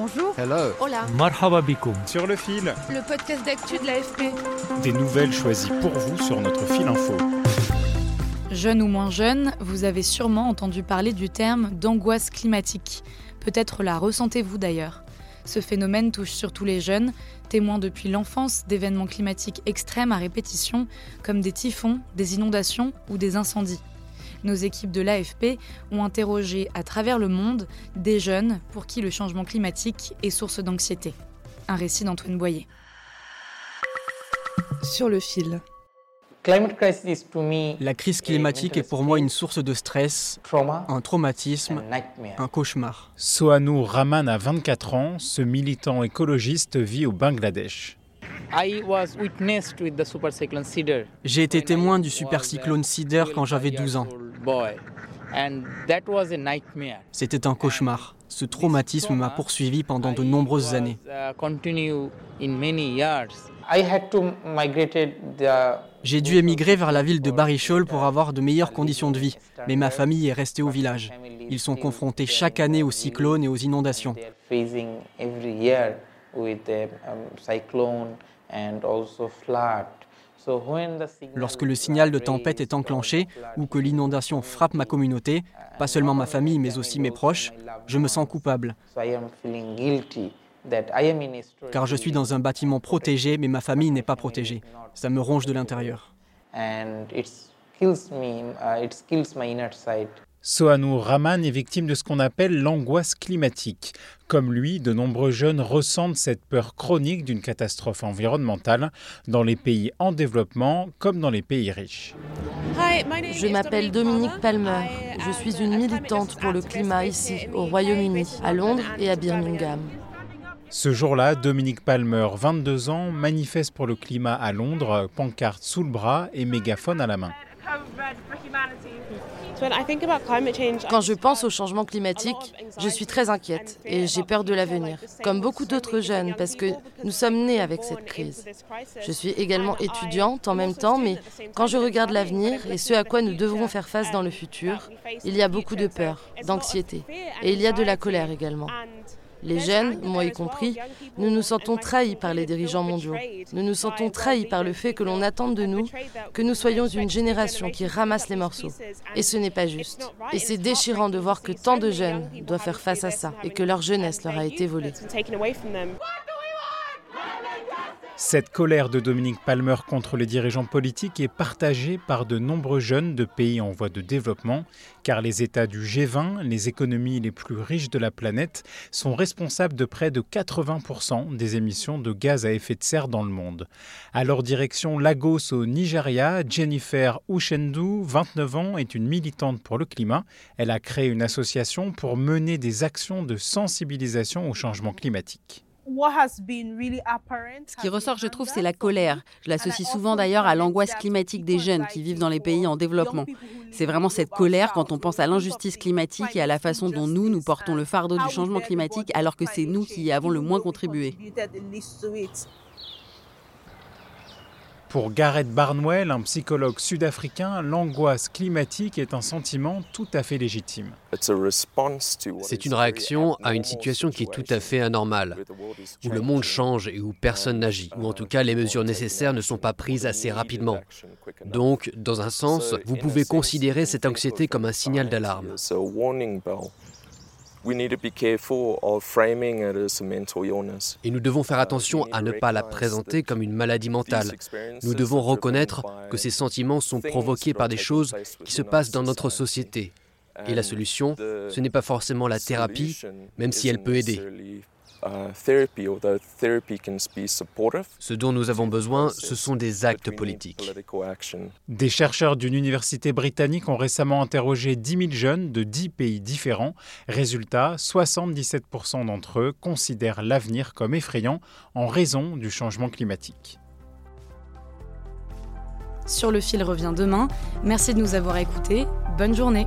Bonjour. Hello. Hola. Marhaba bikoum. Sur le fil, Le podcast d'actu de l'AFP. des nouvelles choisies pour vous sur notre fil info. Jeune ou moins jeune, vous avez sûrement entendu parler du terme d'angoisse climatique. Peut-être la ressentez-vous d'ailleurs. Ce phénomène touche surtout les jeunes, témoins depuis l'enfance d'événements climatiques extrêmes à répétition, comme des typhons, des inondations ou des incendies. Nos équipes de l'AFP ont interrogé à travers le monde des jeunes pour qui le changement climatique est source d'anxiété. Un récit d'Antoine Boyer. Sur le fil. La crise climatique est pour moi une source de stress, un traumatisme, un cauchemar. Sohanou Rahman a 24 ans, ce militant écologiste vit au Bangladesh. J'ai été témoin du super cyclone Cider quand j'avais 12 ans. C'était un cauchemar. Ce traumatisme m'a poursuivi pendant de nombreuses années. J'ai dû émigrer vers la ville de Barichol pour avoir de meilleures conditions de vie, mais ma famille est restée au village. Ils sont confrontés chaque année aux cyclones et aux inondations. Lorsque le signal de tempête est enclenché ou que l'inondation frappe ma communauté, pas seulement ma famille mais aussi mes proches, je me sens coupable. Car je suis dans un bâtiment protégé mais ma famille n'est pas protégée. Ça me ronge de l'intérieur. Sohanou Rahman est victime de ce qu'on appelle l'angoisse climatique. Comme lui, de nombreux jeunes ressentent cette peur chronique d'une catastrophe environnementale dans les pays en développement comme dans les pays riches. Je m'appelle Dominique Palmer. Je suis une militante pour le climat ici, au Royaume-Uni, à Londres et à Birmingham. Ce jour-là, Dominique Palmer, 22 ans, manifeste pour le climat à Londres, pancarte sous le bras et mégaphone à la main. Quand je pense au changement climatique, je suis très inquiète et j'ai peur de l'avenir, comme beaucoup d'autres jeunes, parce que nous sommes nés avec cette crise. Je suis également étudiante en même temps, mais quand je regarde l'avenir et ce à quoi nous devrons faire face dans le futur, il y a beaucoup de peur, d'anxiété, et il y a de la colère également. Les jeunes, moi y compris, nous nous sentons trahis par les dirigeants mondiaux. Nous nous sentons trahis par le fait que l'on attende de nous que nous soyons une génération qui ramasse les morceaux. Et ce n'est pas juste. Et c'est déchirant de voir que tant de jeunes doivent faire face à ça et que leur jeunesse leur a été volée. Cette colère de Dominique Palmer contre les dirigeants politiques est partagée par de nombreux jeunes de pays en voie de développement, car les États du G20, les économies les plus riches de la planète, sont responsables de près de 80% des émissions de gaz à effet de serre dans le monde. À leur direction Lagos au Nigeria, Jennifer Ushendu, 29 ans, est une militante pour le climat. Elle a créé une association pour mener des actions de sensibilisation au changement climatique. Ce qui ressort, je trouve, c'est la colère. Je l'associe souvent d'ailleurs à l'angoisse climatique des jeunes qui vivent dans les pays en développement. C'est vraiment cette colère quand on pense à l'injustice climatique et à la façon dont nous, nous portons le fardeau du changement climatique alors que c'est nous qui y avons le moins contribué. Pour Gareth Barnwell, un psychologue sud-africain, l'angoisse climatique est un sentiment tout à fait légitime. C'est une réaction à une situation qui est tout à fait anormale, où le monde change et où personne n'agit, ou en tout cas les mesures nécessaires ne sont pas prises assez rapidement. Donc, dans un sens, vous pouvez considérer cette anxiété comme un signal d'alarme. Et nous devons faire attention à ne pas la présenter comme une maladie mentale. Nous devons reconnaître que ces sentiments sont provoqués par des choses qui se passent dans notre société. Et la solution, ce n'est pas forcément la thérapie, même si elle peut aider. Ce dont nous avons besoin, ce sont des actes politiques. Des chercheurs d'une université britannique ont récemment interrogé 10 000 jeunes de 10 pays différents. Résultat, 77% d'entre eux considèrent l'avenir comme effrayant en raison du changement climatique. Sur le fil revient demain. Merci de nous avoir écoutés. Bonne journée.